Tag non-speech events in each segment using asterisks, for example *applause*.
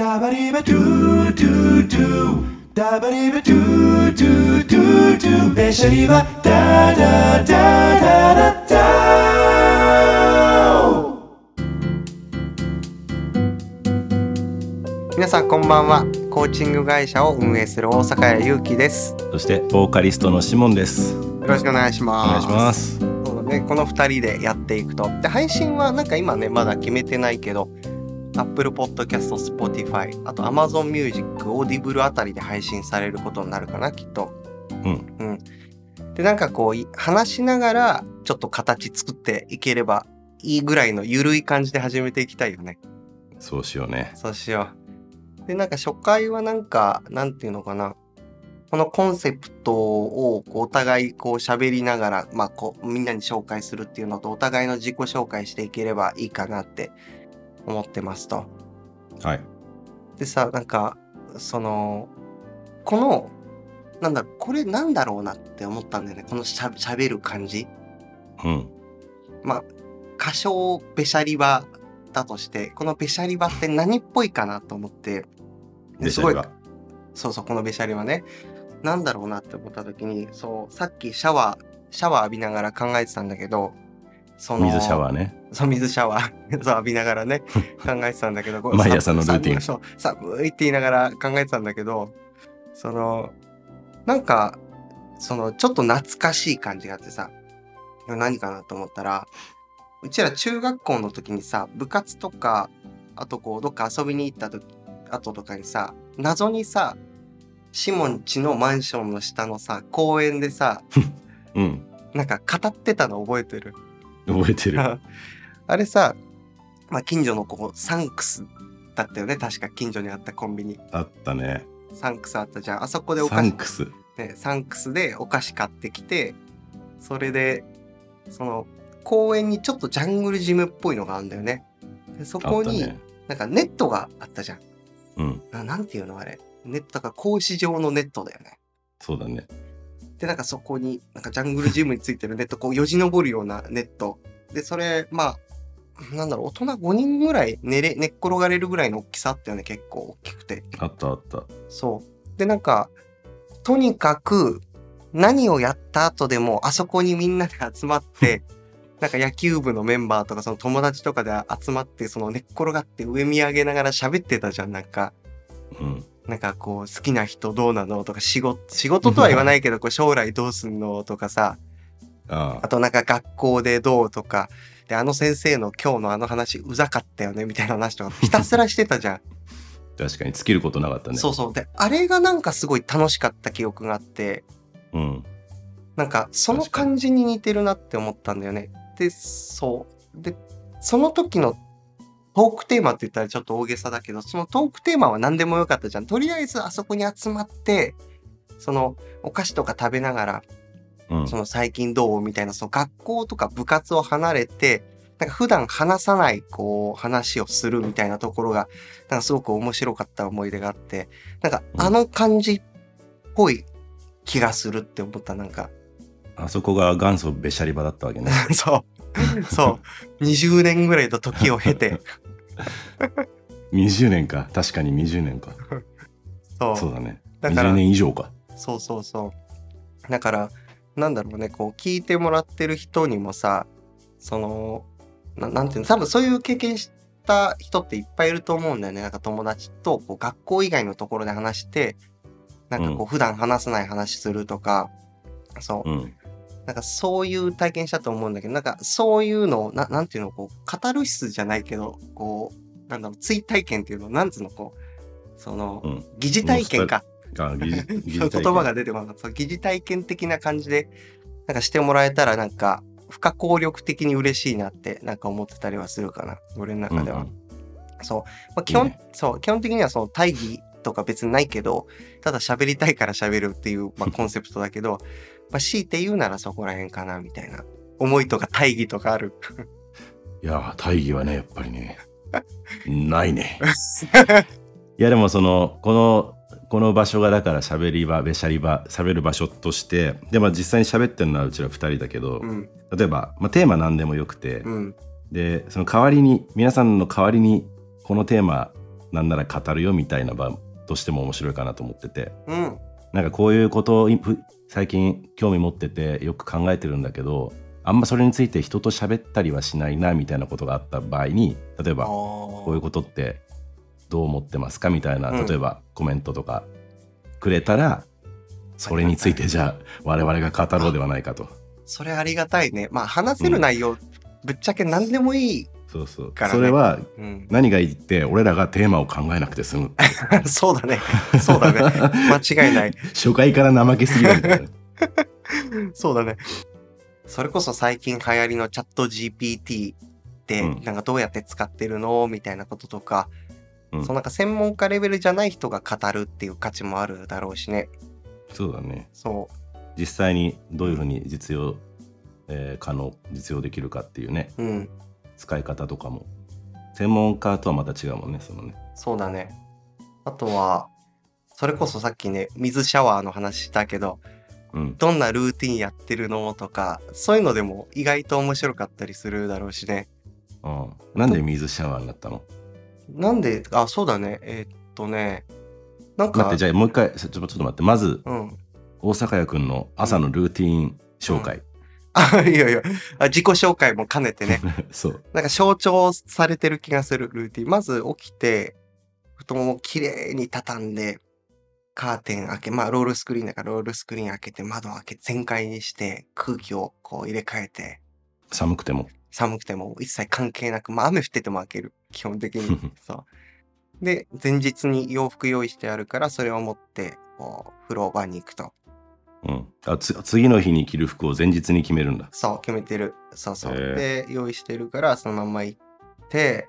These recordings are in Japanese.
ダバリバドゥドゥドゥダバリバドゥドゥドゥドゥベシャリバダダダダダダ皆さんこんばんは。コーチング会社を運営する大阪谷祐樹です。そしてボーカリストのシモンです。よろしくお願いしおます。願いします。この2人でやっていくと。で配信はなんか今ねまだ決めてないけど Apple Podcast、Spotify あと Amazon Music、Audible あたりで配信されることになるかなきっとうん。うんでなんかこうい話しながらちょっと形作っていければいいぐらいの緩い感じで始めていきたいよねそうしようね。そうしよう。で、なんか初回はなんか、なんていうのかな。このコンセプトをお互いこう喋りながら、まあこうみんなに紹介するっていうのとお互いの自己紹介していければいいかなって思ってますと。はい。でさ、なんか、その、この、なんだこれなんだろうなって思ったんだよね。このしゃ喋る感じ。うん。まあ、歌唱べしゃり場だとして、このべしゃり場って何っぽいかなと思って、ですごいそうそう、このべしゃりはね、なんだろうなって思った時に、そう、さっきシャワー、シャワー浴びながら考えてたんだけど、その、水シャワーね。そう、水シャワー、*laughs* そう、浴びながらね、考えてたんだけど、*laughs* 毎朝のルーティンさそう、寒いって言いながら考えてたんだけど、その、なんか、その、ちょっと懐かしい感じがあってさ、何かなと思ったら、うちら中学校の時にさ、部活とか、あとこう、どっか遊びに行った時、後とかにさ、謎にさ、シモン家のマンションの下のさ、公園でさ、*laughs* うん。なんか語ってたの覚えてる？覚えてる。*laughs* あれさ、まあ、近所のこうサンクスだったよね確か近所にあったコンビニあったね。サンクスあったじゃんあそこでおサ菓子ンクス？ね、サンクスでお菓子買ってきてそれでその公園にちょっとジャングルジムっぽいのがあるんだよねでそあこに、ね。なんかネットがあったじゃんうん。ななんていうのあれネットだから格子状のネットだよねそうだね。で、なんかそこに、なんかジャングルジムについてるネット、こう、よじ登るようなネット。で、それ、まあ、なんだろう、大人5人ぐらい寝れ、寝っ転がれるぐらいの大きさあったよね、結構大きくて。あったあった。そう。で、なんか、とにかく、何をやった後でも、あそこにみんなで集まって、*laughs* なんか野球部のメンバーとか、その友達とかで集まって、その寝っ転がって上見上げながら喋ってたじゃん、なんか。うん。なんかこう、好きな人どうなのとか、仕事、仕事とは言わないけど、こう将来どうすんのとかさ、ああとなんか学校でどうとか、で、あの先生の今日のあの話うざかったよねみたいな話とかひたすらしてたじゃん。あ。*laughs* 確かに尽きることなかったね。そうそう。で、あれがなんかすごい楽しかった記憶があって、うん。なんかその感じに似てるなって思ったんだよね。で、そう。で、その時のトークテーマって言ったらちょっと大げさだけど、そのトークテーマは何でもよかったじゃん。とりあえずあそこに集まって、そのお菓子とか食べながら、うん。その最近どうみたいな、その学校とか部活を離れて、なんか普段話さない、こう、話をするみたいなところが、なんかすごく面白かった思い出があって、なんかうんあの感じっぽい気がするって思った、なんか。あそこが元祖べしゃり場だったわけね。*laughs* そう。*laughs* そう。20年ぐらいの時を経て、*laughs* 20年か。確かに20年か。そう。そうだね。だから20年以上か。そうそうそう。だから、なんだろうね、こう、聞いてもらってる人にもさ、その、ななんていうの、多分そういう経験した人っていっぱいいると思うんだよね。なんか友達とこう学校以外のところで話して、なんかこう、うん普段話さない話するとか、そう、うん。なんかそういう体験したと思うんだけど、なんかそういうのを、ななんていうの、こう、カタルシスじゃないけど、こう、なんだろう、追体験っていうの、なんつうの、こう、その、うん。疑似体験か。あ、疑似 *laughs* 疑似そう体験言葉が出てこなかった。疑似体験的な感じで、なんかしてもらえたら、なんか、不可抗力的に嬉しいなって、なんか思ってたりはするかな。俺の中では。うんそう。まあ、基本、いいねそう、基本的にはその大義とか別にないけど、ただ喋りたいから喋るっていう、まあ、*laughs* コンセプトだけど、まあ、強いて言うならそこら辺かな、みたいな。思いとか大義とかある。*laughs* いやー、大義はね、やっぱりね、ないね。*laughs* いや、でもその、この、この場所がだから喋り場、べしゃり場、喋る場所として、で、まあ実際に喋ってるのはうちら二人だけど、うん、例えば、まあ、テーマ何でもよくて、うん、で、その代わりに、皆さんの代わりに、このテーマなんなら語るよみたいな場としても面白いかなと思っててうん。なんかこういうことを最近興味持っててよく考えてるんだけどあんまそれについて人と喋ったりはしないなみたいなことがあった場合に例えばここういうことってどう思ってますかみたいなうん例えばコメントとかくれたらそれについてじゃあ我々が語ろうではないかとそれありがたいね。まあ話せる内容、ぶっちゃけ何でもいい。そうそう、ねそれはうん。何がいいって俺らがテーマを考えなくて済む *laughs* そうだね。そうだね。間違いない。*laughs* 初回から怠けすぎるみたいな *laughs* そうだね。それこそ最近流行りのチャット GPT って、うんなんかどうやって使ってるのみたいなこととか、うんそうなんか専門家レベルじゃない人が語るっていう価値もあるだろうしね。そうだねそ実際にどういうふうに実用、えー可能実用できるかっていうねう。うん。使い方とかも専門家とはまた違うもんねそのねそうだね。あとは、それこそさっきね、水シャワーの話したけど、うんどんなルーティンやってるのとか、そういうのでも意外と面白かったりするだろうしね。うんなんで水シャワーになったの？なんで、あ、そうだね。えーっとね、なん待っか、てじゃあもう一回ちょちょっと待ってまずうん。大阪屋くんの朝のルーティン紹介、あ、いやいや、あ自己紹介も兼ねてね。*laughs* そうなんか象徴されてる気がするルーティン。まず起きて、布団をきれいに畳んで、カーテン開け、まあロールスクリーンだからロールスクリーン開けて、窓開け全開にして、空気をこう入れ替えて、寒くても寒くても一切関係なく、まあ雨降ってても開ける。基本的に。*laughs* そう。で、前日に洋服用意してあるから、それを持って、こう、風呂場に行くと。うん、あつ次の日に着る服を前日に決めるんだそう、決めてる。そうそう。へで、用意してるから、そのまんま行って、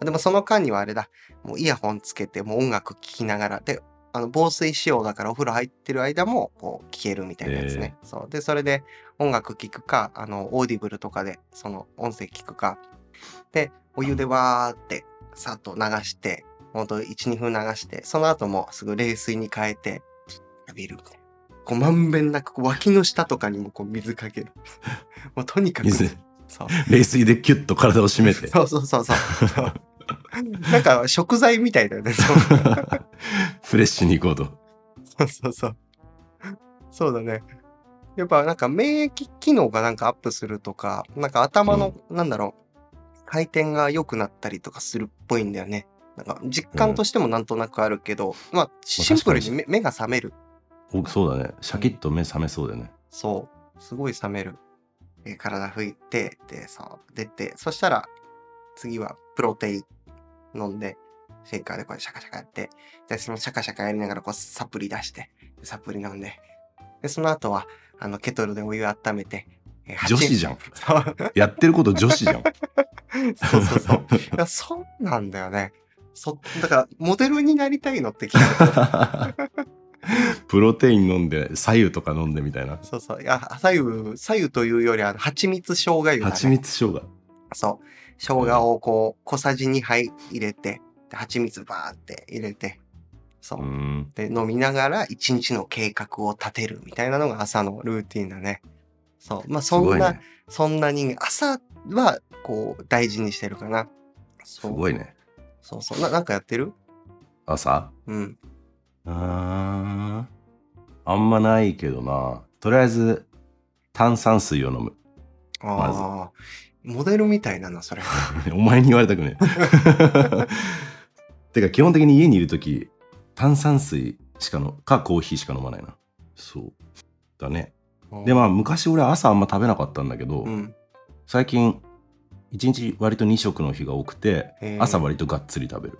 でもその間にはあれだ、もうイヤホンつけて、もう音楽聴きながら、で、あの防水仕様だからお風呂入ってる間もこう聴けるみたいなやつね。そう。で、それで音楽聴くか、あの、オーディブルとかでその音声聞くか。で、お湯でわーってさっと流して、ほんと1、2分流して、その後もすぐ冷水に変えて、浴びるみたいな。こうまんべんなくこう脇の下とかにもこう水かける。*laughs* もうとにかく。水そう。冷水でキュッと体を締めてそうそうそうそう。なんか食材みたいだよね。*laughs* フレッシュに行こうとそうそうそう。そうだね。やっぱなんか免疫機能がなんかアップするとか、なんか頭の、なんだろう、回転が良くなったりとかするっぽいんだよね。なんか実感としてもなんとなくあるけど、まあシンプルに目目が覚める。おそうだねシャキッと目覚めそうだよねそう。すごい覚める。えー体拭いて、で、そう、出て、そしたら、次はプロテイン飲んで、シェイカーでこうシャカシャカやって、で、そのシャカシャカやりながらこうサプリ出して、でサプリ飲んで、で、その後は、あの、ケトルでお湯温めて、えー女子じゃん。そうやってること女子じゃん *laughs* そうそうそう。いや、そうなんだよね。そ、だから、モデルになりたいのって聞いた。*laughs* *laughs* プロテイン飲んで左右とか飲んでみたいなそうそう。いや、左右、左右というより、あの、蜂蜜生姜湯だね。蜂蜜生姜そう。生姜をこう、小さじ2杯入れて、で蜂蜜バーって入れて、そうう。んで、飲みながら一日の計画を立てるみたいなのが朝のルーティンだね。そう。まあ、すそんな、ねそんな人間、朝は、こう、大事にしてるかな。すごいねそうそう。な、なんかやってる？朝？うん。あー。あんまないけどな。とりあえず炭酸水を飲む。ああ、モデルみたいだな、それ。*laughs* お前に言われたくねえ。*laughs* てか基本的に家にいる時炭酸水しかのかコーヒーしか飲まないな。そう。だね。でまあ昔俺朝あんま食べなかったんだけど、うん。最近1日割と2食の日が多くて朝割とがっつり食べる、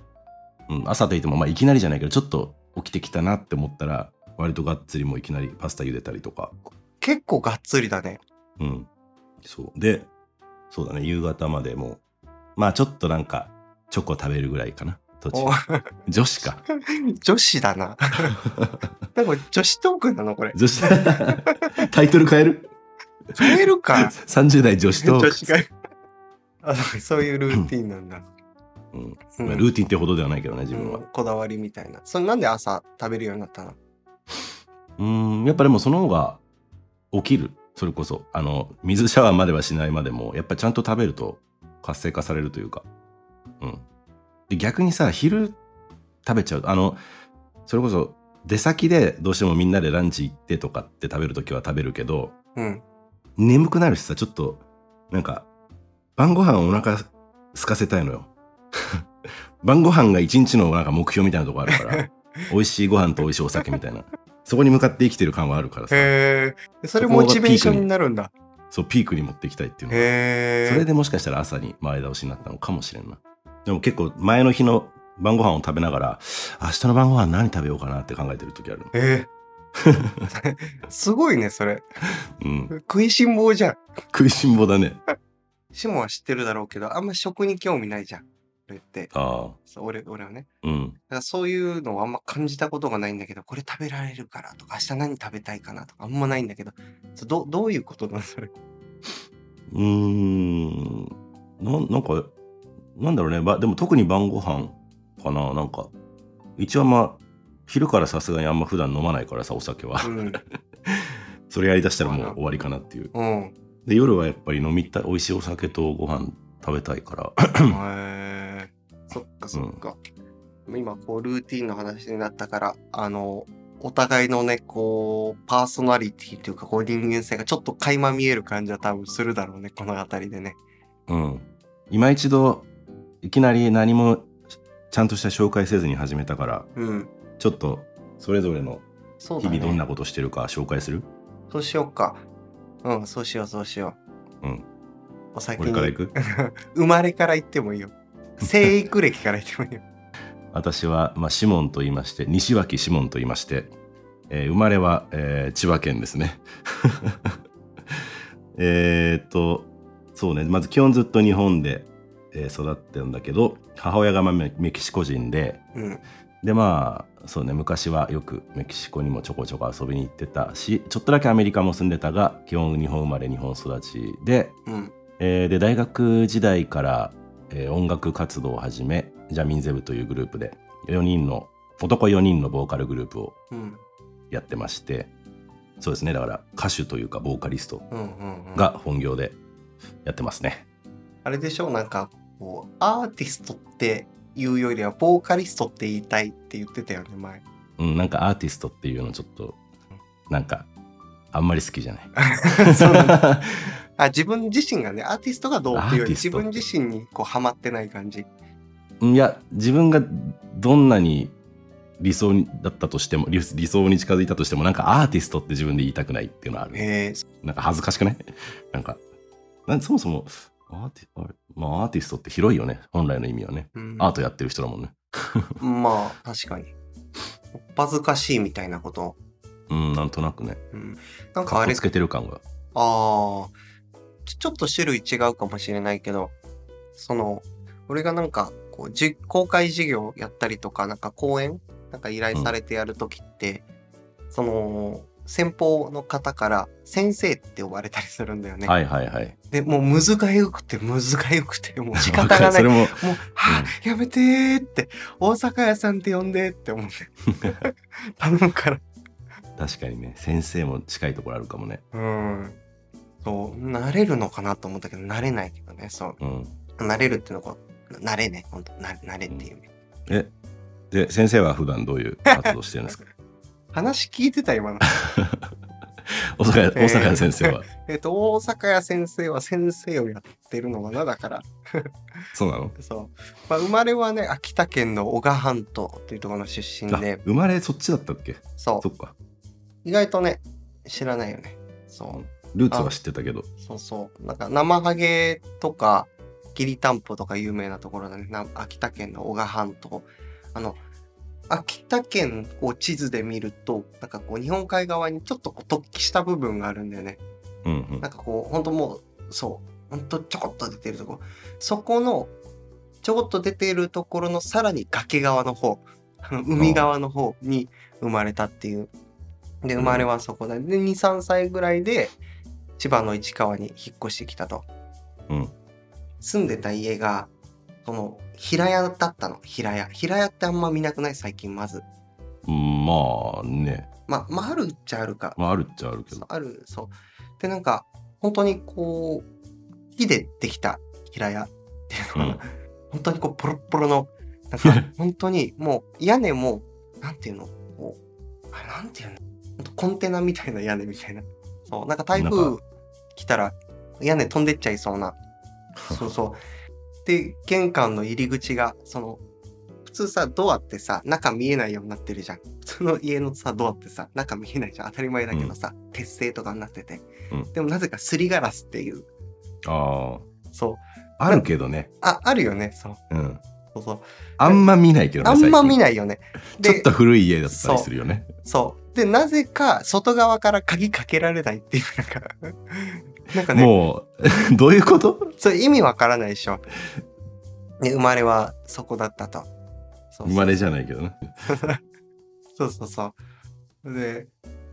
うん、朝といってもまあいきなりじゃないけどちょっと起きてきたなって思ったら割とがっつりもういきなりパスタ茹でたりとか結構がっつりだね。うんそうでそうだね夕方までもうまあちょっとなんかチョコ食べるぐらいかな途中お女子か *laughs* 女子だな。なんか女子トークなのこれ。女子 *laughs* タイトル変える？変えるか。*laughs* 30代女子と女子が。あそういうルーティンなんだ。うんうん。まあルーティンってほどではないけどね自分は。うん。こだわりみたいな。それなんで朝食べるようになったの？うん。やっぱでもその方が起きる。それこそあの水シャワーまではしないまでもやっぱちゃんと食べると活性化されるというか。うん。で逆にさ昼食べちゃう。あのそれこそ出先でどうしてもみんなでランチ行ってとかって食べるときは食べるけどうん。眠くなるしさちょっとなんか晩ご飯お腹空かせたいのよ晩ご飯が一日のなんか目標みたいなとこあるから *laughs* 美味しいご飯と美味しいお酒みたいなそこに向かって生きてる感はあるからさへえ。それモチベーションになるんだ。そうピークに持っていきたいっていうのがへえ。それでもしかしたら朝に前倒しになったのかもしれんなでも結構前の日の晩ご飯を食べながら明日の晩ご飯何食べようかなって考えてる時あるのえー *laughs* すごいね、それ。うん食いしん坊じゃん。食いしん坊だねシモは知ってるだろうけど、あんま食に興味ないじゃん。て。ああそう俺俺はね。うんだからそういうのはあんま感じたことがないんだけど、これ食べられるからとか、明日何食べたいかなとか、あんまないんだけど、そうどどういうことなのそれ。う？ーんななんかなんだろうねばでも特に晩ご飯かななんか一応まあ昼からさすがにあんま普段飲まないからさお酒はうん。*laughs* それやりだしたらもう終わりかなっていううん。で夜はやっぱり飲みたい美味しいお酒とご飯食べたいから。*laughs* そっかそっか。今こうルーティンの話になったから、あの、お互いのね、こう、パーソナリティというか、こう人間性がちょっと垣間見える感じは多分するだろうね、この辺りでね。うん今一度いきなり何もちゃんとした紹介せずに始めたからうん。ちょっとそれぞれの。日々どんなことしてるか紹介する、そうしようか。うん、そうしよう、そうしよう。うん。お先に。俺から行く？*laughs* 生まれから言ってもいいよ。生育歴から言ってもいいよ。私は、まあ、シモンと言いまして西脇シモンと言いまして、えー生まれは、えー千葉県ですね *laughs* えーっとそうねまず基本ずっと日本で、えー育ってるんだけど母親がまあメメキシコ人でうん。でまあそうね昔はよくメキシコにもちょこちょこ遊びに行ってたしちょっとだけアメリカも住んでたが基本日本生まれ日本育ちでうん。えーで大学時代から、えー音楽活動を始めジャミンゼブというグループで4人の男4人のボーカルグループをうん。やってましてそうですねだから歌手というかボーカリストうん。うん。うん。が本業でやってますね。あれでしょ？う、なんか、こう、アーティストっていうよりは、ボーカリストって言いたいって言ってたよね、前。うん、なんかアーティストっていうのちょっとなんかあんまり好きじゃない。*laughs* そうなんだ *laughs* あ自分自身がね、アーティストがどうっていうより、自分自身にこうハマってない感じ。いや自分がどんなに理想にだったとしても理理想に近づいたとしてもなんかアーティストって自分で言いたくないっていうのはある。えなんか恥ずかしくない？なんかなんそもそもアーティまあ、アーティストって広いよね本来の意味はね。うんアートやってる人だもんね。*laughs* まあ、確かに。おっぱずかしいみたいなこと。うんなんとなくね。うん、なんかあれつけてる感が。ああ、ちょっと種類違うかもしれないけど、その、俺がなんか、こう、じ公開授業やったりとか、なんか講演なんか依頼されてやるときって、その、先方の方から先生って呼ばれたりするんだよね。はいはいはい。で、もうむずがゆくてむずがゆくて、もう *laughs* 仕方がない。それもう、もはあ、やめてーって、大阪屋さんって呼んでって思って。*laughs* 頼むから。確かにね先生も近いところあるかもね。うん。そう、慣れるのかなと思ったけど、慣れないけどね、そう。うん、慣れるっていうのはこう、慣れね、本当な慣れっていうね。え？で先生は普段どういう活動してるんですか？*laughs* 話聞いてた今の。*laughs* 大阪大阪屋先生は？*laughs* えっと、大阪屋先生は先生をやってるのかなだから。そうなの？そう。まあ、生まれはね、秋田県の男鹿半島っていうところの出身あで、生まれそっちだったっけ？そ。そうっか。意外とね、知らないよね。そう。ルーツは知ってたけど。そうそう。なんか生ハゲとか、きりたんぽとか有名なところだね。な秋田県の男鹿半島。あの、秋田県を地図で見ると、なんかこう日本海側にちょっとこう突起した部分があるんだよね。うんうんなんかこう、ほんともう、そう、ほんとちょこっと出てるところ。そこの、ちょこっと出ているところのさらに崖側の方、*laughs* 海側の方に生まれたっていう。で、生まれはそこで。で、2、3歳ぐらいで、千葉の市川に引っ越してきたと。うん住んでた家が、その、平屋だったの。平屋。平屋ってあんま見なくない？最近、まず。うんまあね。まあ、まあ、あるっちゃあるか。まああるっちゃあるけど。ある、そう。で、なんか、本当にこう、木でできた平屋っていうのかな。うん *laughs* 本当にこう、ポロッポロのなんか *laughs* 本当にもう屋根も、なんていうの？こう、あれなんていうの？コンテナみたいな屋根みたいな。そう、なんか台な風来たら屋根飛んでっちゃいそうな。*laughs* そうそう。で、玄関の入り口が、その、普通さ、ドアってさ、中見えないようになってるじゃん。普通の家のさ、ドアってさ、中見えないじゃん。当たり前だけどさ、鉄製とかになってて。うんでもなぜかすりガラスっていう。あそう。あ。あるけどね。あ、あるよね。そう。うん。そうそう。あんま見ないけどね。あんま見い。ないよね。ちょっと古い家だったりするよね。そう。で、なぜか外側から鍵かけられないっていう、なんか、*laughs* なんかね、もう、*laughs* どういうこと？それ意味わからないでしょ。ね、生まれはそこだったと。そうそう生まれじゃないけどね。*laughs* そうそうそう。で、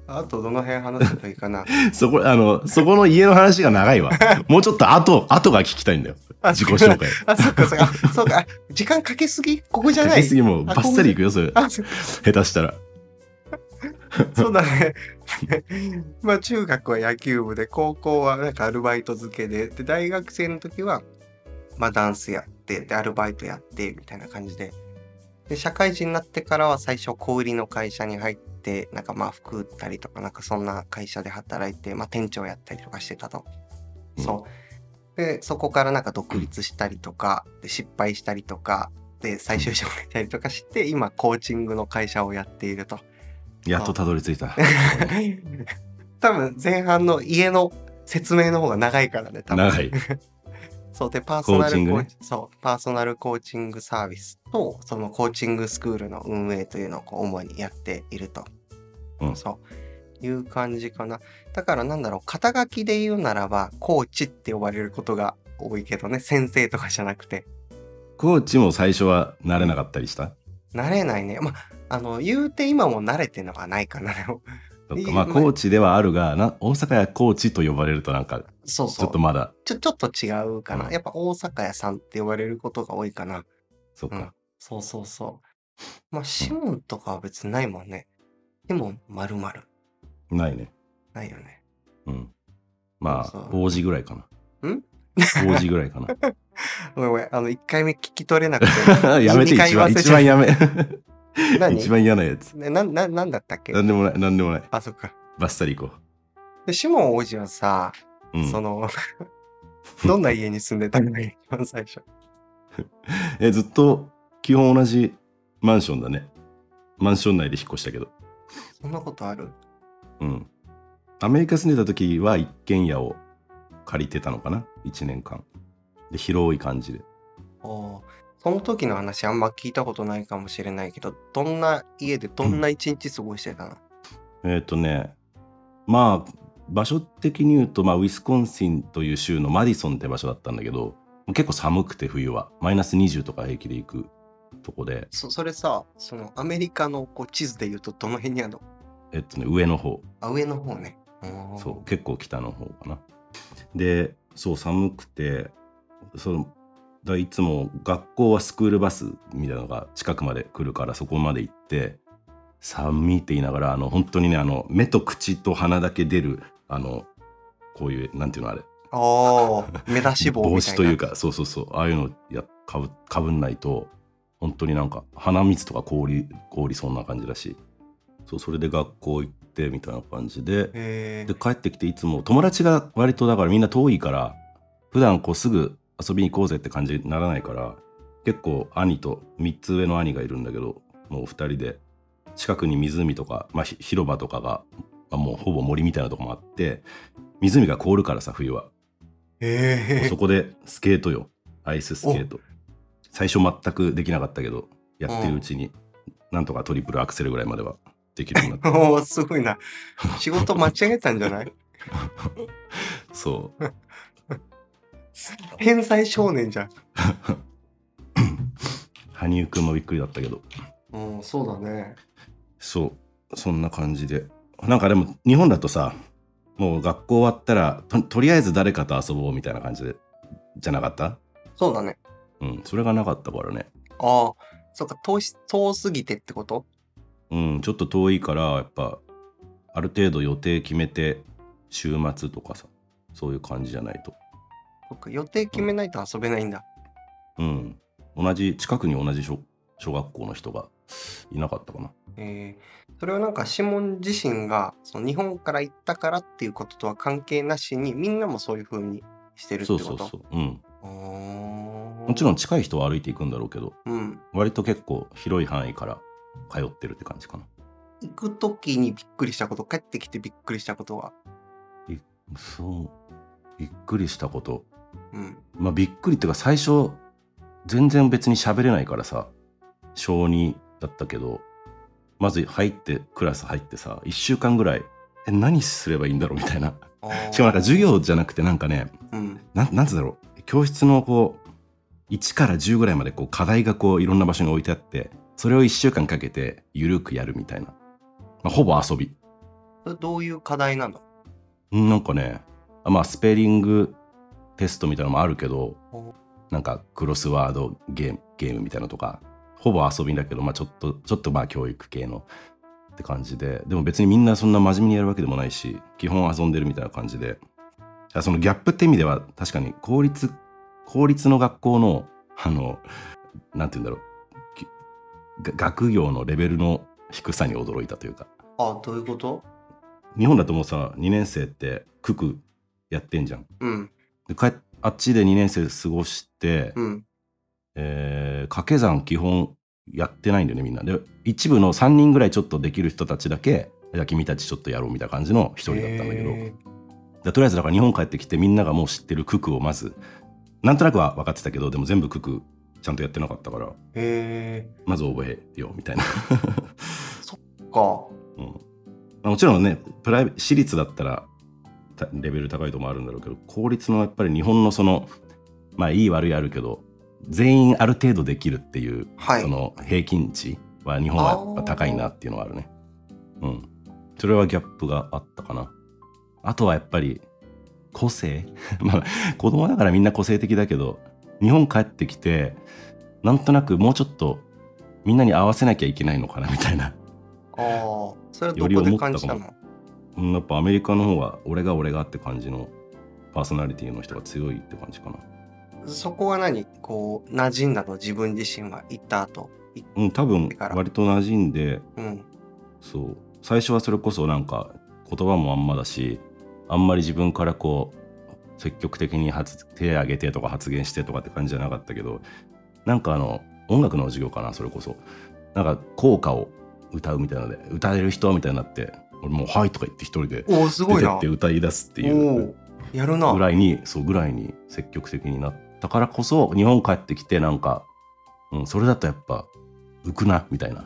あとどの辺話せばいいかな？そこ、あの、そこの家の話が長いわ。もうちょっと後、後が聞きたいんだよ。あ自己紹介。あ、そっかそっか。そうか。あ時間かけすぎ？ここじゃかない？けすぎもうバッサリいくよ、それ。下手したら。*laughs* そうだね。まあ中学は野球部で、高校はなんかアルバイト付けで、で、大学生の時は、まあダンスやって、で、アルバイトやって、みたいな感じで。で、社会人になってからは最初小売りの会社に入って、なんかまあ服売ったりとか、なんかそんな会社で働いて、まあ店長やったりとかしてたと。うんそう。で、そこからなんか独立したりとか、で失敗したりとか、で、再就職したりとかして、今コーチングの会社をやっていると。やっとたどり着いた。*laughs* 多分前半の家の説明の方が長いからね、多分。長い。*laughs* そうで、パーソナルコーチそう、パーソナルコーチングサービスと、そのコーチングスクールの運営というのをこう主にやっていると。うんそう。いう感じかな。だからなんだろう、肩書きで言うならば、コーチって呼ばれることが多いけどね、先生とかじゃなくて。コーチも最初は慣れなかったりした？慣れないね。まあ、あの、言うて今も慣れてるのはないかな、まあまコーチではあるがな大阪やコーチと呼ばれるとなんかそうそう。ちょっとまだちょ、ちょっと違うかな。うんやっぱ大阪屋さんって呼ばれることが多いかな。うんそっか、。そうそうそう。まあ、シモンとかは別にないもんね。シモン丸々。ないねないよね。うんまあ王子ぐらいかなん？王子ぐらいかな *laughs* ごめんごめん。あの、1回目聞き取れなくて。*laughs* やめて一番一番やめ何？一番嫌なやつ。ねな、な、なんだったっけ？なんでもないなんでもない。あ、そっか。バッサリ行こで、シモン王子はさ、う、うん、その、*laughs* どんな家に住んでたの？が一番最初。*laughs* えずっと基本同じマンションだね。マンション内で引っ越したけど。そんなことある？うん。アメリカ住んでた時は一軒家を借りてたのかな？1年間。で広い感じで。おーその時の話あんま聞いたことないかもしれないけど、どんな家でどんな一日過ごしてたの、えっ、とねまあ場所的に言うと、まあ、ウィスコンシンという州のマディソンって場所だったんだけど結構寒くて冬は。マイナス20とか平気で行くとこで。そそれさ、そのアメリカのこう地図で言うとどの辺にあるの？えっとね上の方。あ、上の方ね。そう結構北の方かな。でそう寒くてそうだいつも学校はスクールバスみたいなのが近くまで来るからそこまで行って寒いって言いながらあの本当にねあの目と口と鼻だけ出るあのこういうなんていうのあれ。おー目出し帽。帽子というかそうそうそう。ああいうのやかぶかぶんないと本当になんか鼻水とか凍り凍りそうな感じだし。そうそれで学校行ってみたいな感じで。へで帰ってきていつも友達が割とだからみんな遠いから普段こうすぐ遊びに行こうぜって感じにならないから結構兄と3つ上の兄がいるんだけどもう2人で近くに湖とか、まあ、ひ広場とかが、まあもうほぼ森みたいなとこもあって湖が凍るからさ冬はえ。へえそ。こでスケートよアイススケート最初全くできなかったけどやってるうちになんとかトリプルアクセルぐらいまではできるようになって *laughs* おーすごいな。仕事間違えたんじゃない？*laughs* そう天才少年じゃん。*laughs* 羽生くんもびっくりだったけど。うん、そうだね。そう。そんな感じで。なんかでも日本だとさもう学校終わったらととりあえず誰かと遊ぼうみたいな感じでじゃなかった？そうだね。うんそれがなかったからね。ああ、そっか、遠し遠すぎてってこと？うんちょっと遠いからやっぱある程度予定決めて週末とかさそういう感じじゃないとそっか、予定決めないと遊べないんだ。うん同じ近くに同じ小小学校の人がいなかったかな。えー、それはなんかシモン自身がその日本から行ったからっていうこととは関係なしにみんなもそういう風にしてるってこと？そうそうそう。うん。ももちろん近い人は歩いていくんだろうけど、うん。割と結構広い範囲から通ってるって感じかな。行く時にびっくりしたこと、帰ってきてびっくりしたことは？そう。びっくりしたこと。うん。まあびっくりっていうか最初、全然別に喋れないからさ、小2だったけど、まず入って、クラス入ってさ、1週間ぐらい、え、何すればいいんだろうみたいな。しかもなんか授業じゃなくてなんかね、うん。なんなんつうんだろう教室のこう1から10ぐらいまでこう課題がこういろんな場所に置いてあってそれを1週間かけてゆるくやるみたいな、まあ、ほぼ遊びどういう課題なの？うんなんかねあまあスペリングテストみたいなのもあるけどおなんかクロスワードゲームゲームみたいなのとかほぼ遊びだけど、まあ、ちょっとちょっとまあ教育系のって感じででも別にみんなそんな真面目にやるわけでもないし基本遊んでるみたいな感じであそのギャップって意味では確かに公立公立の学校のあのなんて言うんだろう学業のレベルの低さに驚いたというかあ、どういうこと？日本だともうさ2年生って九九やってんじゃん。うん。で帰っあっちで2年生過ごして、うん。えー掛け算基本やってないんだよねみんな。で一部の3人ぐらいちょっとできる人たちだけじゃあ君たちちょっとやろうみたいな感じの一人だったんだけど、とりあえずだから日本帰ってきてみんながもう知ってる九九をまずなんとなくは分かってたけどでも全部九九ちゃんとやってなかったからまず覚えようみたいな、ーか。うん。まあもちろんねプライベ私立だったらたレベル高いとこもあるんだろうけど公立のやっぱり日本のそのまあいい悪いあるけど全員ある程度できるっていうはいその平均値は日本はやっぱ高いなっていうのはあるね。うん。それはギャップがあったかな。あとはやっぱり個性 *laughs* まあ子供だからみんな個性的だけど日本帰ってきてなんとなくもうちょっとみんなに合わせなきゃいけないのかなみたいな。ああ。それはどこで感じたの？うんやっぱアメリカの方が俺が俺がって感じのパーソナリティの人が強いって感じかな。そこは何？こう、馴染んだの？自分自身は行った後？いうん、多分割と馴染んでうん。そう最初はそれこそなんか言葉もあんまだしあんまり自分からこう積極的に発手挙げてとか発言してとかって感じじゃなかったけどなんかあの音楽の授業かなそれこそなんか校歌を歌うみたいなので歌える人みたいになって俺もう「はい」とか言って一人でおお、すごいな出てっ。て歌い出すっていおうお。やるな。ぐらいにそうぐらいに積極的になったからこそ日本帰ってきてなんか、うん、それだとやっぱ浮くなみたいな。うん、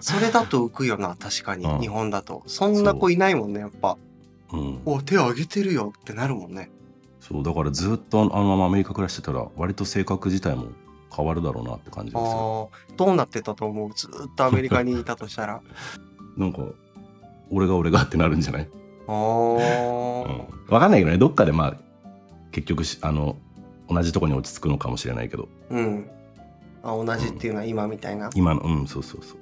それだと浮くよな、確かに、うん日本だと。そんな子いないもんね、やっぱ。うんお手挙げてるよってなるもんね。そうだからずっとあのあのままアメリカ暮らしてたら割と性格自体も変わるだろうなって感じですよ。ああ、どうなってたと思う？ずーっとアメリカにいたとしたら。*laughs* なんか俺が俺がってなるんじゃない、ああ、うん、分かんないけどねどっかでまあ結局しあの同じとこに落ち着くのかもしれないけどうん。あ同じっていうのは今みたいな？今のうんそうそうそう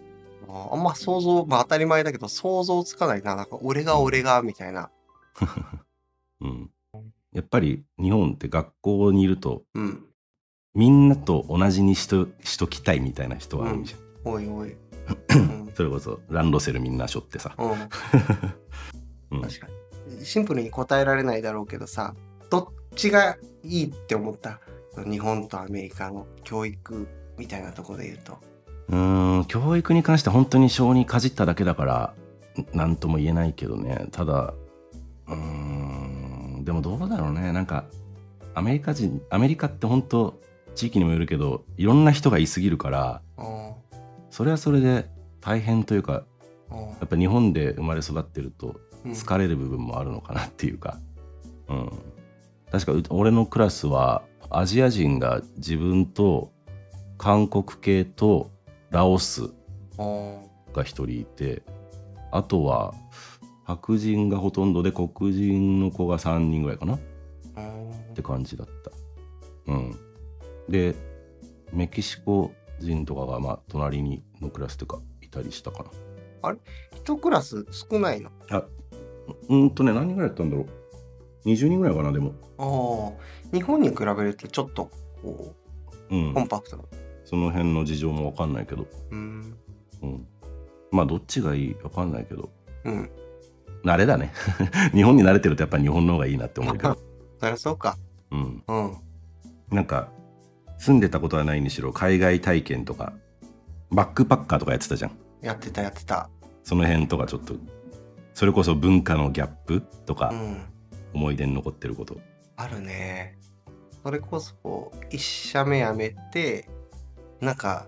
あーあんま想像、まあ当たり前だけど想像つかないな。なんか俺が俺がみたいな。*laughs* うん、やっぱり日本って学校にいるとうん。みんなと同じにしとしときたいみたいな人は多いじゃん、おいおい。*laughs* うん。それこそランドセルみんな背負ってさ、うん、*laughs* うん、確かに。シンプルに答えられないだろうけどさ、どっちがいいって思った？日本とアメリカの教育みたいなところで言うと。うーん教育に関しては本当に小にかじっただけだから何とも言えないけどね。ただうーんでもどうだろうね。なんかアメリカ人アメリカって本当地域にもよるけどいろんな人がいすぎるからうん。それはそれで大変というかうん。やっぱ日本で生まれ育ってるとうん。疲れる部分もあるのかなっていうか、うん、確かう俺のクラスはアジア人が自分と韓国系とラオスうん。が一人いてあとは白人がほとんどで黒人の子が3人ぐらいかなっうん。て感じだった。うん。でメキシコ人とかがまあ隣にのクラスとかいたりしたかな一クラス少ないの？あうんとね何人ぐらいやったんだろう20人ぐらいかなでもああ日本に比べるとちょっとこうんうコンパクトなその辺の事情もわかんないけど。うん。うん。まあ、どっちがいいわかんないけど。うん。慣れだね。*laughs* 日本に慣れてるとやっぱ日本の方がいいなって思うけど。*laughs* そりゃそうか。うん。うん。なんか、住んでたことはないにしろ、海外体験とか、バックパッカーとかやってたじゃん。やってたやってた。その辺とかちょっと、それこそ文化のギャップとか、うん。思い出に残ってること。あるね。それこそ、一社目辞めて、なんか、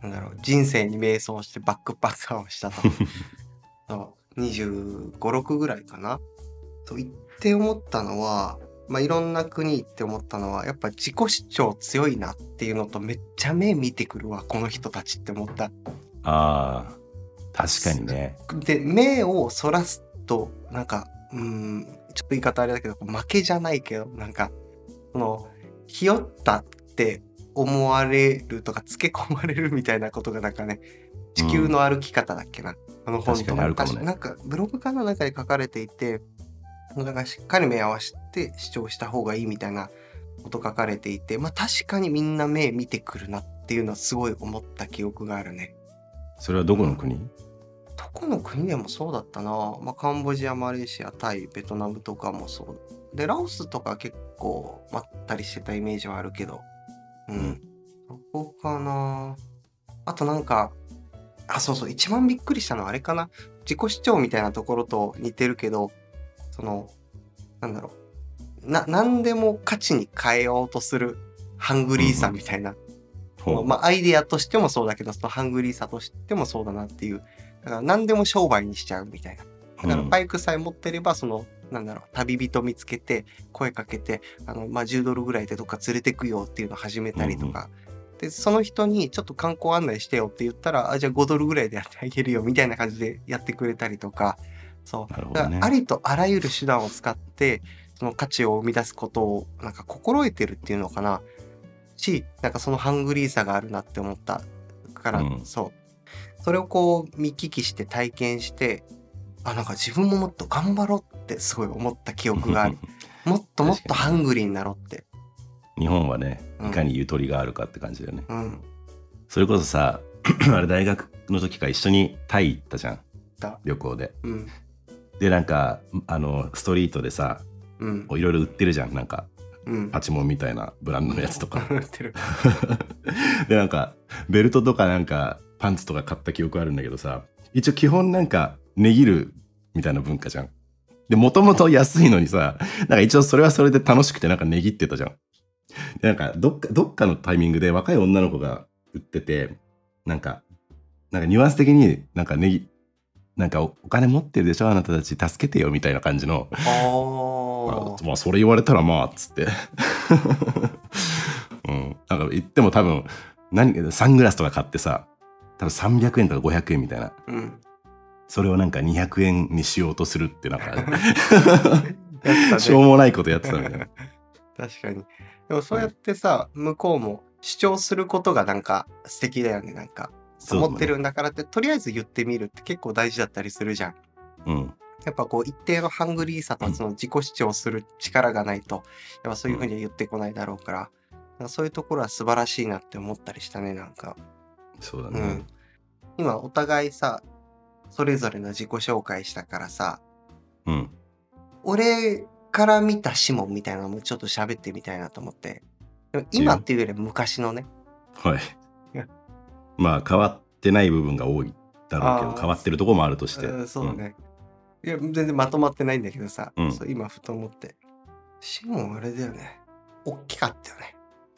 なんだろう、人生に迷走してバックパッカーをしたと。*laughs* そう25、6ぐらいかな。と言って思ったのは、まあ、いろんな国行って思ったのは、やっぱ自己主張強いなっていうのと、めっちゃ目見てくるわ、この人たちって思った。ああ、確かにね。で、目をそらすと、なんか、うーん、ちょっと言い方あれだけど、負けじゃないけど、なんか、その、ひよったって思われるとか、つけ込まれるみたいなことがなんかね、地球の歩き方だっけな。あの本確かかもねなんか、ブログかななんかで書かれていて、なんかしっかり目合わせて主張した方がいいみたいなこと書かれていて、まあ確かにみんな目見てくるなっていうのはすごい思った記憶があるね。それはどこの国？どこの国でもそうだったな。まあ、カンボジア、マレーシア、タイ、ベトナムとかもそう。で、ラオスとか結構まったりしてたイメージはあるけど。ううんん。どこかな。あとなんか、あ、そうそう、一番びっくりしたのはあれかな。自己主張みたいなところと似てるけど、その、なんだろう。な、何でも価値に変えようとするハングリーさみたいな。ほうまあ、アイデアとしてもそうだけど、そのハングリーさとしてもそうだなっていう。だから何でも商売にしちゃうみたいな。だからうんバイクさえ持ってれば、その、なんだろう、旅人見つけて、声かけて、あの、まあ、10ドルぐらいでどっか連れてくよっていうのを始めたりとか。で、その人にちょっと観光案内してよって言ったら、あ、じゃあ5ドルぐらいでやってあげるよみたいな感じでやってくれたりとか。そう。ねだからありとあらゆる手段を使って、その価値を生み出すことを、なんか心得てるっていうのかな。し、なんかそのハングリーさがあるなって思ったから、うんそう。それをこう見聞きして体験して、あ、なんか自分ももっと頑張ろうってすごい思った記憶がある。*laughs* もっともっとハングリーになろうって。日本はね、うんいかにゆとりがあるかって感じだよね。うん。それこそさ、*clears throat* あれ大学の時から一緒にタイ行ったじゃんた。旅行で。うん。で、なんか、あの、ストリートでさ、いろいろ売ってるじゃん。なんか、うん。パチモンみたいなブランドのやつとか。*laughs* *laughs* で、なんか、ベルトとかなんか、パンツとか買った記憶あるんだけどさ、一応基本なんか、値切るみたいな文化じゃん。で、もともと安いのにさ、なんか一応それはそれで楽しくてなんか値切ってたじゃん。で、なんか、どっか、どっかのタイミングで若い女の子が売ってて、なんか、なんかニュアンス的になんか値切、なんかおお金持ってるでしょあなたたち助けてよみたいな感じの、ああまあそれ言われたらまあっつって *laughs* うんなんか言っても多分何サングラスとか買ってさ多分300円とか500円みたいなあ。うん。それをなんか200円にしようとするってなんか *laughs* やった *laughs* しょうね。もないことやってたみたいな確かに。でもそうやってさ、向こうも主張することがなんか素敵だよね。なんか、思ってるんだからって、とりあえず言ってみるって結構大事だったりするじゃん。うんやっぱこう一定のハングリーさとその自己主張する力がないと、やっぱそういうふうには言ってこないだろうから、なんかそういうところは素晴らしいなって思ったりしたね、なんか。そうだねうん。今お互いさ、それぞれの自己紹介したからさ、うん俺から見たシモンみたいなのもちょっと喋ってみたいなと思って。でも今っていうより昔のね。はいまあ変わってない部分が多いだろうけど変わってるとこもあるとしてうんそうね。いや、全然まとまってないんだけどさ、うんそう今ふと思って。シモンあれだよね。大きかったよね。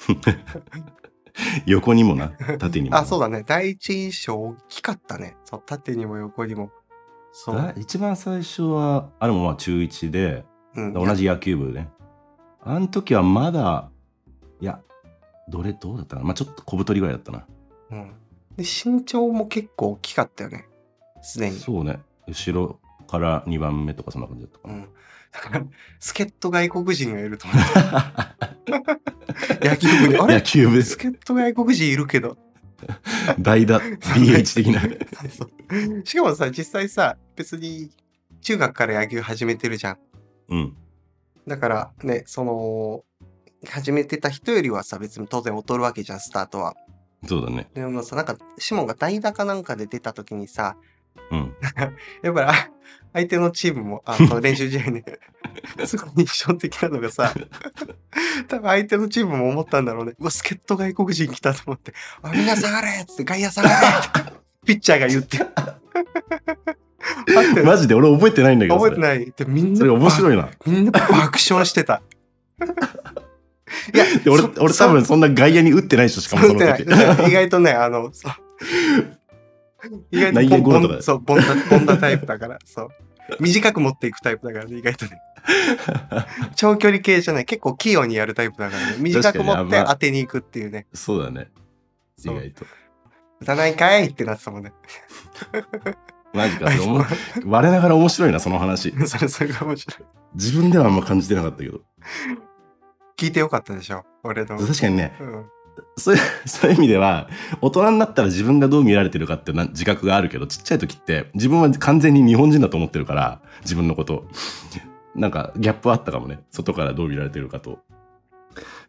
う *laughs* ん横にもな縦にもあ、そうだね。第一印象大きかったね。そう、縦にも横にも。そう。だ一番最初はあれもまあ中1でうん、同じ野球部ね。あの時はまだ、いや、どれどうだったかなまあちょっと小太りぐらいだったな。うん。で、身長も結構大きかったよね。すでに。そうね。後ろから2番目とかそんな感じだったかな。うん。だから、助っ人外国人がいると思って。*laughs* 野球部に、あれ？野球部。助っ人外国人いるけど。代打 DH 的な。しかもさ、実際さ、別に中学から野球始めてるじゃん。うん。だからね、その、始めてた人よりはさ、別に当然劣るわけじゃん、スタートは。そうだね。でもさ、なんか、シモンが代打かなんかで出た時にさ、うん。*laughs* やっぱりあ相手のチームも、あ、そう練習試合ね、*laughs* すごい印象的なのがさ、*laughs* 多分相手のチームも思ったんだろうね。うわ、助っ人外国人来たと思って、あ、みんな下がれっつって、外野下がれって、ピッチャーが言って。あってマジで俺覚えてないんだけど。い。覚えてない。で、みんな、それ面白いな。みんな爆笑してた。いや、で俺そ俺多分そんな外野に打ってない人しかもその時。ない意外とね、あの、意外内とボンボンそう、ボンダ、ボンダタイプだから、*laughs* そう。短く持っていくタイプだからね、意外とね。*laughs* 長距離系じゃない、結構器用にやるタイプだからね。短く持って当てに行くっていうね。そうだね。意外と。打たないかいってなってたもんね。*laughs* マジか。我ながら面白いな、その話。それ、それが面白い。自分ではあんま感じてなかったけど。聞いてよかったでしょ、俺の。確かにね、うん。そういう *laughs* そういう意味では、大人になったら自分がどう見られてるかってな自覚があるけど、ちっちゃい時って自分は完全に日本人だと思ってるから、自分のこと。なんかギャップあったかもね。外からどう見られてるかと。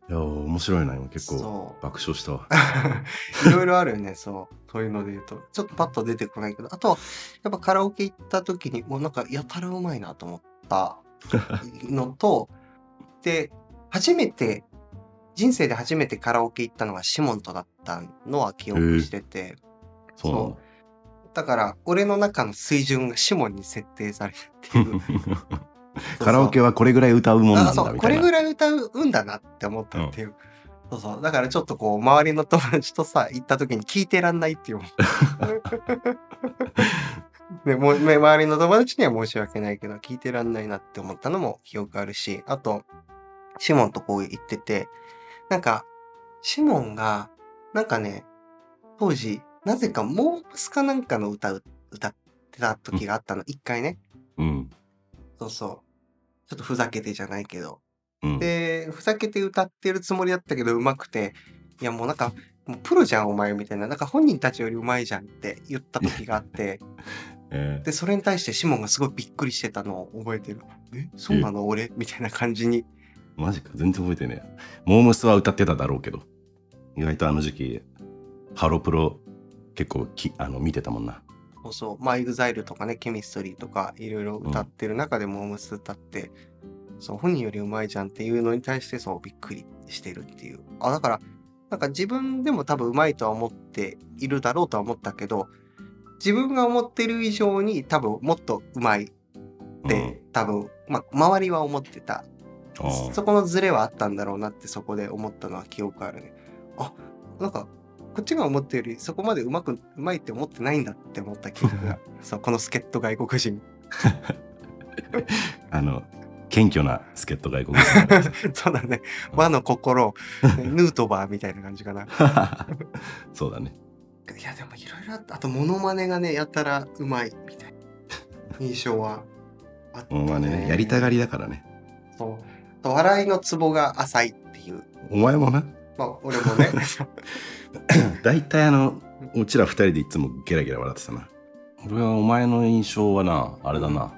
いやー、面白いな、今結構そ爆笑したわ。う。*laughs* いろいろあるよね、そう。そういうので言うと。ちょっとパッと出てこないけど、あとは、やっぱカラオケ行った時に、もうなんかやたらうまいなと思ったのと、で、初めて、人生で初めてカラオケ行ったのがシモンとだったのは記憶してて、そうだ。だから、俺の中の水準がシモンに設定されるってい *laughs* う。カラオケはこれぐらい歌うもんなんあそう、だ。これぐらい歌うんだなって思ったっていう。そうそう。だからちょっとこう、周りの友達とさ、行った時に聞いてらんないっていう。*laughs* ね、も周りの友達には申し訳ないけど、聞いてらんないなって思ったのも記憶あるし、あと、シモンとこう言ってて、なんか、シモンが、なんかね、当時、なぜかモームスかなんかの歌う、歌ってた時があったの、一回ね。うん。そうそう。ちょっとふざけてじゃないけど。うん。で、ふざけて歌ってるつもりだったけど、上手くて、いやもうなんか、もうプロじゃん、お前みたいな、なんか本人たちより上手いじゃんって言った時があって、*laughs* えーで、それに対してシモンがすごいびっくりしてたのを覚えてる。え、そうなの？俺？みたいな感じに。マジか、全然覚えてねえ。モームスは歌ってただろうけど、意外とあの時期、ハロプロ結構きあの見てたもんな。そうそう。まあ、エグザイルとかね、ケミストリーとか、いろいろ歌ってる中でモームス歌って、そう、本人より上手いじゃんっていうのに対して、そう、びっくりしてるっていう。あ、だから、なんか自分でも多分上手いとは思っているだろうとは思ったけど、自分が思ってる以上に多分もっと上手いって、多分、まあ、周りは思ってた。そこのズレはあったんだろうなってそこで思ったのは記憶あるね。あ、なんか、こっちが思ったよりそこまでうまく、うまいって思ってないんだって思った記憶が。*laughs* そう、この助っ人外国人。*laughs* あの、謙虚な助っ人外国人。*laughs* そうだね。和の心、ヌートバーみたいな感じかな。いそうだね。や、でもいろいろあった。あと、モノマネがね、やたらうまいみたいな印象はあった、まあね、やりたがりだからね。そう。あと笑いのツボが浅いっていう。お前もな。まあ、俺もね。*laughs* 大体あの、うちら二人でいつもゲラゲラ笑ってたな。俺はお前の印象はな、あれだな。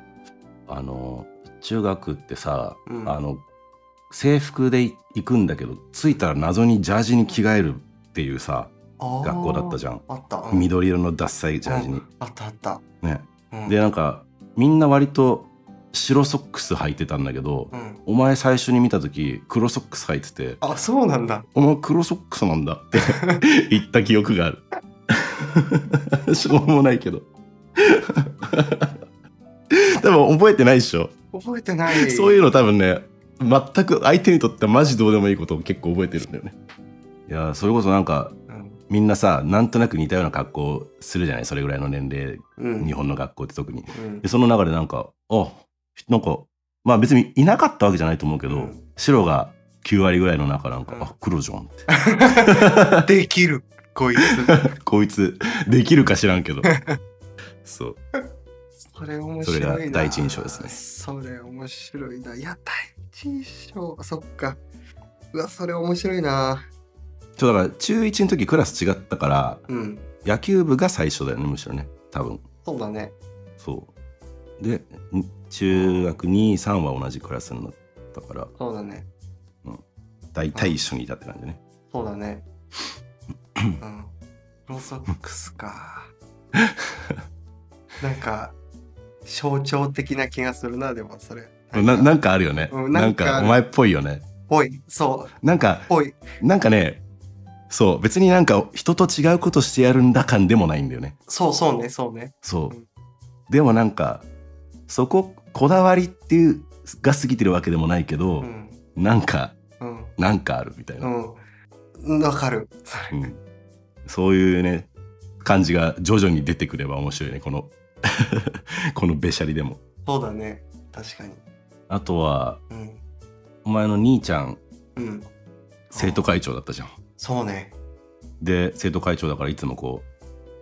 あの、中学ってさ、うんあの、制服で行くんだけど、着いたら謎にジャージに着替えるっていうさ、学校だったじゃん。あった。うん緑色のダッサいジャージに。あったあった。ね。うん、で、なんか、みんな割と白ソックス履いてたんだけど、うん。お前最初に見た時黒ソックス履いててあ、そうなんだ。「お前黒ソックスなんだ」って *laughs* 言った記憶がある *laughs* しょうもないけど *laughs* 多分覚えてないでしょ覚えてない。そういうの多分ね全く相手にとってはマジどうでもいいことを結構覚えてるんだよねいやそれこそなんかうん。みんなさなんとなく似たような格好するじゃない？それぐらいの年齢うん。日本の学校って特にうんでその中でなんかあなんかまあ別にいなかったわけじゃないと思うけど、うん白が9割ぐらいの中なんか、うんあ黒じゃんって *laughs* できる。こいつ。*laughs* こいつできるか知らんけど *laughs* そうそれ面白いな。それが第一印象ですねそれ面白いな。いや、第一印象。そっか。うわ、それ面白いな。ちょだから中1の時クラス違ったからうん。野球部が最初だよねむしろね多分そうだね。そうでん中学23は同じクラスになったからそうだね。大体一緒にいたって感じねそうだね。うん。ロソックスか。*laughs* なんか、象徴的な気がするな、でもそれ。ななんかあるよね。うんななんかお前っぽいよね。ぽい、そう、なんか、ぽい。なんかね、そう、別になんか人と違うことしてやるんだ感でもないんだよね。そうそうね、そうね。そううん。でもなんか、そこ、こだわりっていう、が過ぎてるわけでもないけど、うん。なんか、うん。なんかあるみたいな。うん。わかる。うんそういうね、感じが徐々に出てくれば面白いね、この、*laughs* このべしゃりでも。そうだね。確かに。あとは、うん。お前の兄ちゃん、うん。生徒会長だったじゃん。そうね。で、生徒会長だからいつもこ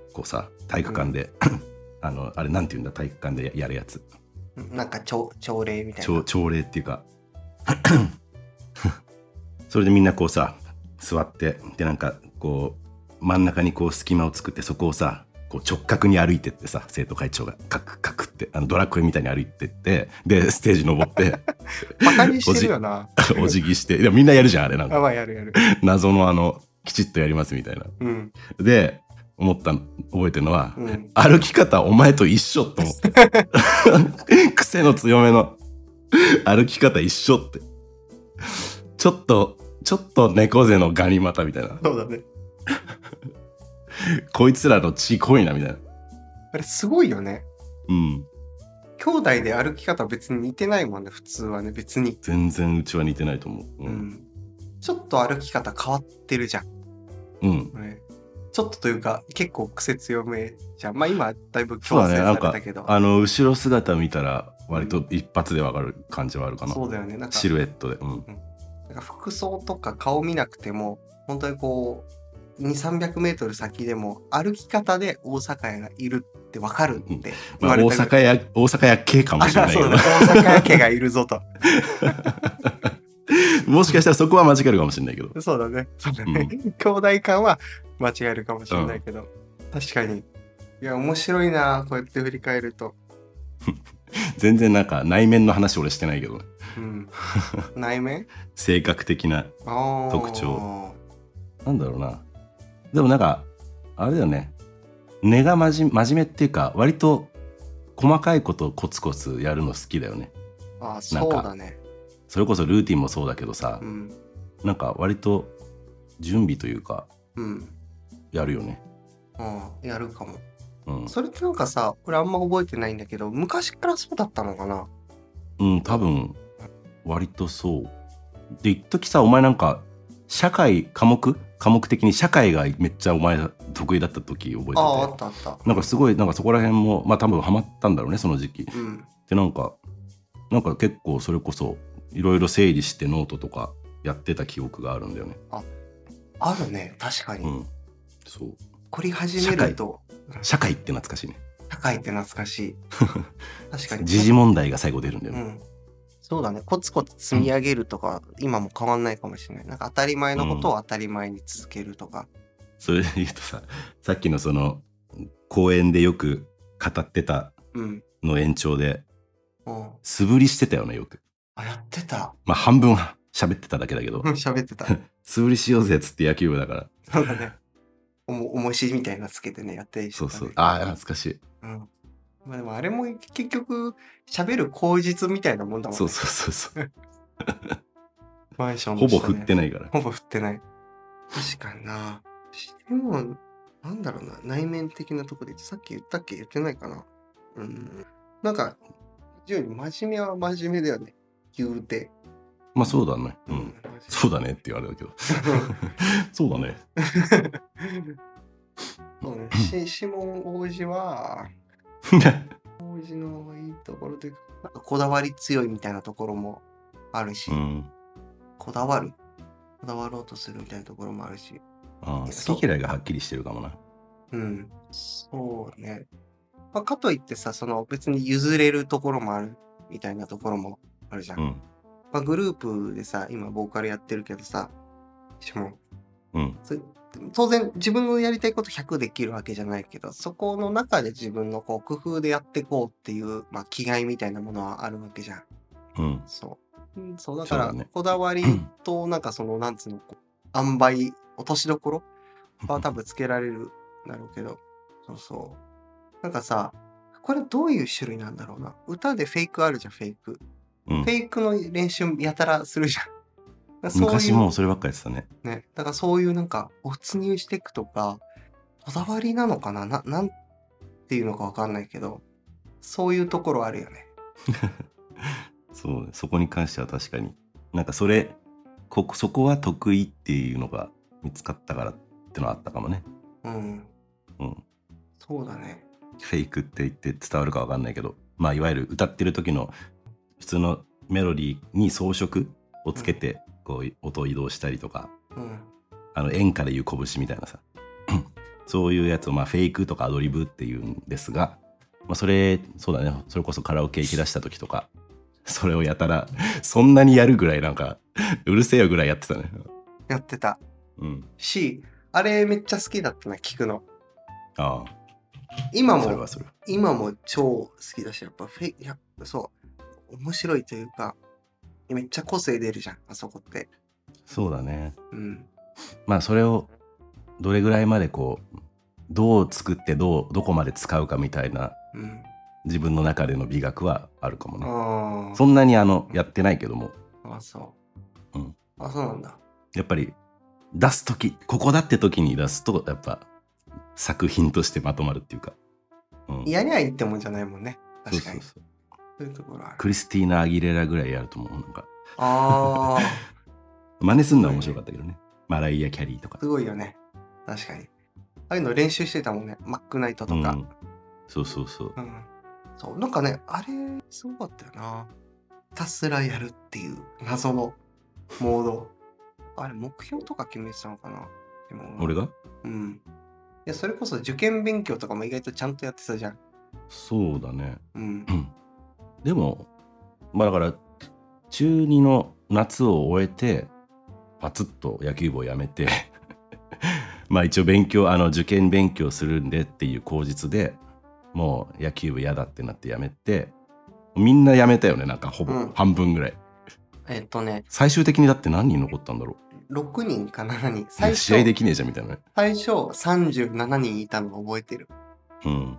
う、こうさ、体育館で、あの、あれなんて言うんだ、体育館でやるやつ。なんか朝朝礼みたい朝な。朝礼っていうか *coughs* それでみんなこうさ座ってでなんかこう真ん中にこう隙間を作ってそこをさこう直角に歩いてってさ生徒会長がカクカクってあのドラクエみたいに歩いてってでステージ登って *laughs* バカにしてるよな。お辞儀 *laughs* してでもみんなやるじゃんあれなんあ、かまあやるやる。謎のあのきちっとやりますみたいなうん。で思ったの覚えてるのは、うん。歩き方お前と一緒って思って *laughs* 癖の強めの歩き方一緒ってちょっとちょっと猫背のガニ股みたいなそうだね。こいつらの血濃いなみたいなあれすごいよね。うん兄弟で歩き方別に似てないもんね、普通はね、別に。全然うちは似てないと思うううんん。ちょっと歩き方変わってるじゃん。うんねちょっとというか、結構癖強めじゃん。まあ今、だいぶ強制さねなんかれたけど。あの後ろ姿見たら割と一発でわかる感じはあるかな、そうだよね。なんかシルエットで。うん。なんか服装とか顔見なくても、本当にこう、2、300メートル先でも歩き方で大阪屋がいるってわかるって言まあ、大われたぐらい。阪屋大阪屋系かもあ、しれないけど。そうだ、大阪屋家がいるぞと。*laughs* *laughs* もしかしたらそこは間違えるかもしれないけどそうだね。そうだね。兄弟間は間違えるかもしれないけど、確かに。いや、面白いな、こうやって振り返ると。*laughs* 全然なんか内面の話俺してないけどねうん。*laughs* 内面？性格的な特徴。なんだろうなでもなんかあれだよね根がまじ真面目っていうか割と細かいことをコツコツやるの好きだよねあー、そうだね。それこそルーティンもそうだけどさう、ん。なんか割と準備というかうん。やるよねうん。やるかも。うん、それってなんかさ、俺あんま覚えてないんだけど、昔からそうだったのかな？うん、多分割とそうで一時さお前なんか社会科目？科目的に社会がめっちゃお前得意だった時覚えててああ、あったあった。なんかすごいなんかそこら辺もまあ多分ハマったんだろうねその時期うん。でなんかなんか結構それこそいろいろ整理してノートとかやってた記憶があるんだよねあるね、確かに。うんそう凝り始めると、社会って懐かしいね社会って懐かしい。*laughs* 確かに。時事問題が最後出るんだよね、うん。そうだね。コツコツ積み上げるとか、今も変わんないかもしれない。なんか当たり前のことを当たり前に続けるとか。それで言うとささっきのその公園でよく語ってたうん。の延長でうん。素振りしてたよねよくあ、やってた。まあ半分は喋ってただけだけどうん喋ってた。*laughs* 素振りしようぜっつって野球部だからそうだね。おも、重しみたいなのつけてね、やってそうそうああ懐かしいうん。まあでもあれも結局、喋る口実みたいなもんだもんね。そうそうそうそう *laughs* マンションほぼ振ってない。ないからほぼ振ってない。確かにな。でも、なんだろうな、内面的なとこで、さっき言ったっけ？言ってないかな。うん。なんか、非常に真面目は真面目だよね。言うて。まあそうだねううんん。そうだねって言われるけど *laughs* そうだねそうね。しシモン王子は、王子のいいところというか、なんかこだわり強いみたいなところもあるし、うんこだわる。こだわろうとするみたいなところもあるし。あ好き嫌いがはっきりしてるかもなうん。そうね。まあ、かといってさ、その別に譲れるところもあるみたいなところもあるじゃん。うんまあ、グループでさ、今ボーカルやってるけどさ、シモンうんそ当然自分のやりたいこと100できるわけじゃないけど、そこの中で自分のこう工夫でやっていこうっていう、まあ、気概みたいなものはあるわけじゃん。うんそう。うんそうだから、こだわりと、なんかその、なんつうの、塩梅、落としどころは多分つけられるんだろうけど、そうそう。なんかさ、これどういう種類なんだろうな。歌でフェイクあるじゃん、フェイク。うんフェイクの練習やたらするじゃん。*laughs* ういう昔もうそればっかりやってたね。ね、だからそういうなんか没入していくとか、こだわりなのかな？ななんていうのかわかんないけど、そういうところあるよね。*laughs* そうねそこに関しては確かに。なんかそれ、ここそこは得意っていうのが見つかったからってのはあったかもね。うん。うん。そうだね。フェイクって言って伝わるかわかんないけど、まあいわゆる歌ってる時の普通のメロディーに装飾をつけて、こう音を移動したりとか、うん。あの演歌でいう拳みたいなさ *clears throat* そういうやつをまあフェイクとかアドリブっていうんですが、まあ、それそうだねそれこそカラオケ行き出した時とかそれをやたらそんなにやるぐらいなんかうるせえよぐらいやってたねやってた。うんし、あれめっちゃ好きだったな、聞くの。あ今もあそれは、それ今も超好きだし、やっぱフェイいや、そう、面白いというか、めっちゃ個性出るじゃん、あそこって。そうだねうん。まあそれをどれぐらいまでこうどう作ってどうどこまで使うかみたいなうん。自分の中での美学はあるかもね。そんなにあのやってないけどもあ、そう。うん。あ、そうなんだ。やっぱり出す時ここだって時に出すとやっぱ作品としてまとまるっていうか、うん、やりゃいいってもんじゃないもんね。確かに。そうそうそうそういうところある。クリスティーナ・アギレラぐらいやると思うなんかああ、*laughs* 真似すんのは面白かったけどねマライア・キャリーとかすごいよね。確かに。ああいうの練習してたもんね。マックナイトとか。うん、そうそうそううん。そう、なんかね、あれ、すごかったよな。ひたすらやるっていう謎のモード。あれ、目標とか決めてたのかなでも俺が？うん。いや、それこそ受験勉強とかも意外とちゃんとやってたじゃん。そうだねうんう。ん *laughs* でもまあだから中2の夏を終えてパツッと野球部をやめて *laughs* まあ一応勉強あの受験勉強するんでっていう口実でもう野球部嫌だってなってやめてみんなやめたよねなんかほぼうん半分ぐらい、えっとね、最終的にだって何人残ったんだろ6人か7人。う最初試合できねえじゃんみたいなね最初37人いたのを覚えてる。うん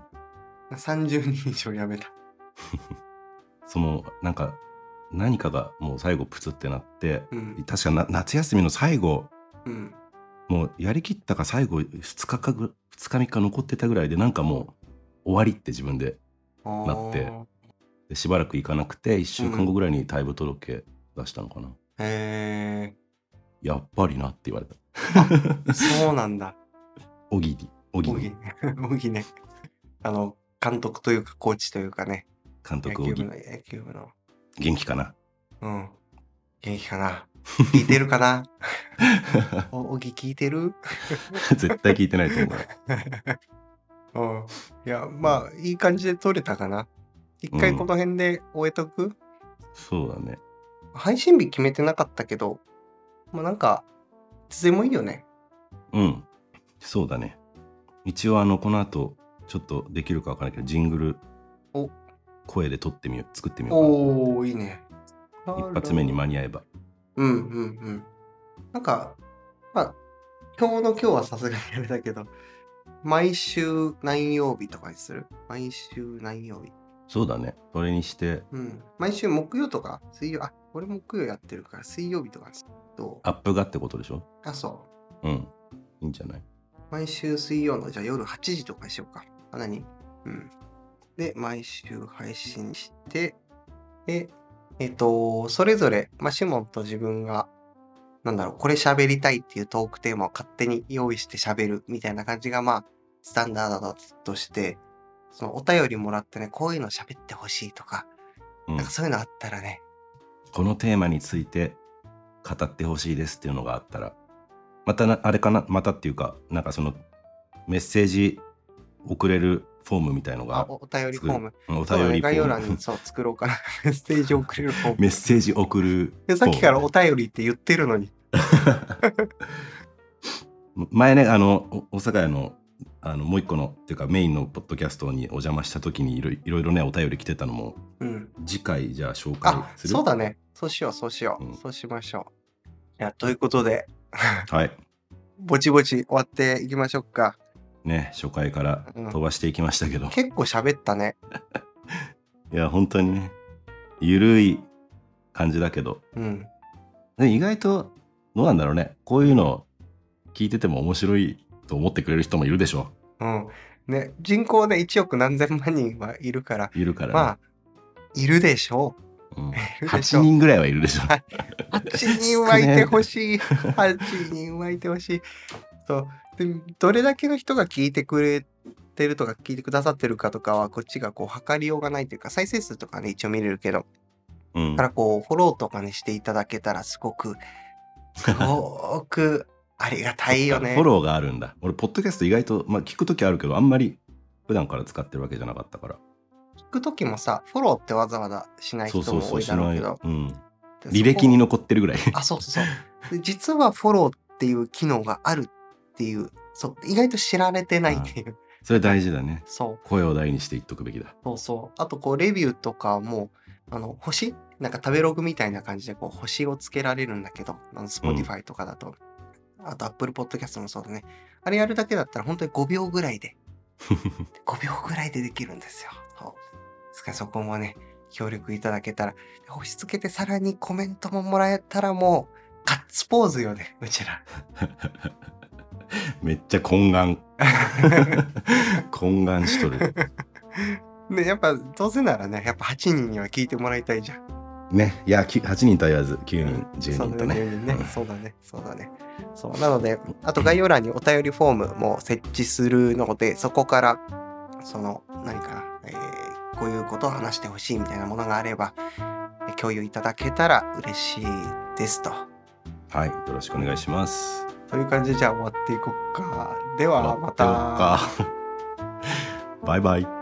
30人以上辞めた。*laughs* そのなんか何かがもう最後プツってなってうん。確かな夏休みの最後うん。もうやりきったか最後2日かぐ2日3日残ってたぐらいでなんかもう終わりって自分でなってあでしばらく行かなくて1週間後ぐらいに退部届出したのかな、ーへやっぱりなって言われたえ、そうなんだ。*laughs* おぎりおぎね。*laughs* 小木ね。あの、監督というか、コーチというかね。監督おぎ野球部の、野球部の。元気かな？うん。元気かな？聞いてるかな？お、小木聞いてる？*laughs* 絶対聞いてないと思う *laughs* うん。いや、まあ、いい感じで取れたかな？一回この辺で終えとく、そうだね。配信日決めてなかったけど、もうなんか、いつでもいいよね。うん。そうだね。一応あのこの後ちょっとできるかわからないけどジングルお声で撮ってみよう作ってみようかおー、いいね。な一発目に間に合えばうんうんうん。なんか、まあ、今日の今日はさすがにあれだけど、毎週何曜日とかにする？毎週何曜日？そうだねそれにしてうん。毎週木曜とか水曜、あ、俺木曜やってるから水曜日とかですどうアップがってことでしょ？あ、そうんいいんじゃない？う。毎週水曜のじゃあ夜8時とかにしようか。あ、何？うん。で、毎週配信して、で、えっ、と、それぞれ、まあ、シモンと自分が、なんだろう、これ喋りたいっていうトークテーマを勝手に用意して喋るみたいな感じが、まあ、スタンダードだとして、そのお便りもらってね、こういうの喋ってほしいとか、うん。なんかそういうのあったらね、このテーマについて語ってほしいですっていうのがあったらまたなあれかなまたっていうかなんかそのメッセージ送れるフォームみたいのあがおお便りフォーム。うんお便りフ概要欄にそう作ろうかな。*laughs* メッセージを送れるフォーム。メッセージ送るでさっきからお便りって言ってるのに。ム *laughs* 前ねあのお大阪屋のあのもう一個のっていうかメインのポッドキャストにお邪魔した時にいろいろいろねお便り来てたのもうん。次回じゃあ紹介あ、する？そうだね。そうしよう、そうしよう。うんそうしましょう。いや、ということで、はい *laughs* ぼちぼち終わっていきましょうか。ね、初回から飛ばしていきましたけど。結構喋ったね。*laughs* いや、本当にね、ゆるい感じだけど、うん。で意外と、どうなんだろうね。こういうの聞いてても面白いと思ってくれる人もいるでしょ。うん。ね、人口で1億何千万人はいるから、いるからね。まあ、いるでしょうん、いるでしょ8人ぐらいはいるでしょ。う。8人はいてほしい。*laughs* 8人はいてほしい。そう。で、どれだけの人が聞いてくれてるとか、聞いてくださってるかとかは、こっちがこう、測りようがないというか、再生数とかね、一応見れるけど、うんだからこう、フォローとかね、していただけたら、すごく、すごくありがたいよね。フォローがあるんだ。俺、ポッドキャスト意外と、まあ、聞くときあるけど、あんまり普段から使ってるわけじゃなかったから。聞くときもさ、フォローってわざわざしない人も多いしない。だろうけど、うん。で履歴に残ってるぐらい。あ、そうそうそう。で実はフォローっていう機能があるっていう、そう、意外と知られてないっていう。それ大事だね。そう、声を大にして言っとくべきだ。そうそう。あと、こう、レビューとかも、あの、星？なんか食べログみたいな感じで、こう、星をつけられるんだけど、あの、Spotify とかだと。あと、Apple Podcast もそうだね。あれやるだけだったら、本当に5秒ぐらいで、*laughs* 5秒ぐらいでできるんですよ。そう。ですから、そこもね、協力いただけたら、星つけてさらにコメントももらえたらもう、ガッツポーズよね、うちら。*laughs* *laughs* めっちゃ懇願。*laughs* 懇願しとる。ね、やっぱ、どうせならね、やっぱ8人には聞いてもらいたいじゃん。ね。いや、き8人とは言わず、9人、10そうだね、人とね。10人ねうんそうだね、そうだね。そう、なので、あと概要欄にお便りフォームも設置するので、そこから、その、何かな、えーこういうことを話してほしいみたいなものがあれば、え共有いただけたら嬉しいですと。はい。よろしくお願いします。という感じで、じゃあ終わっていこうか。では、また。*laughs* バイバイ。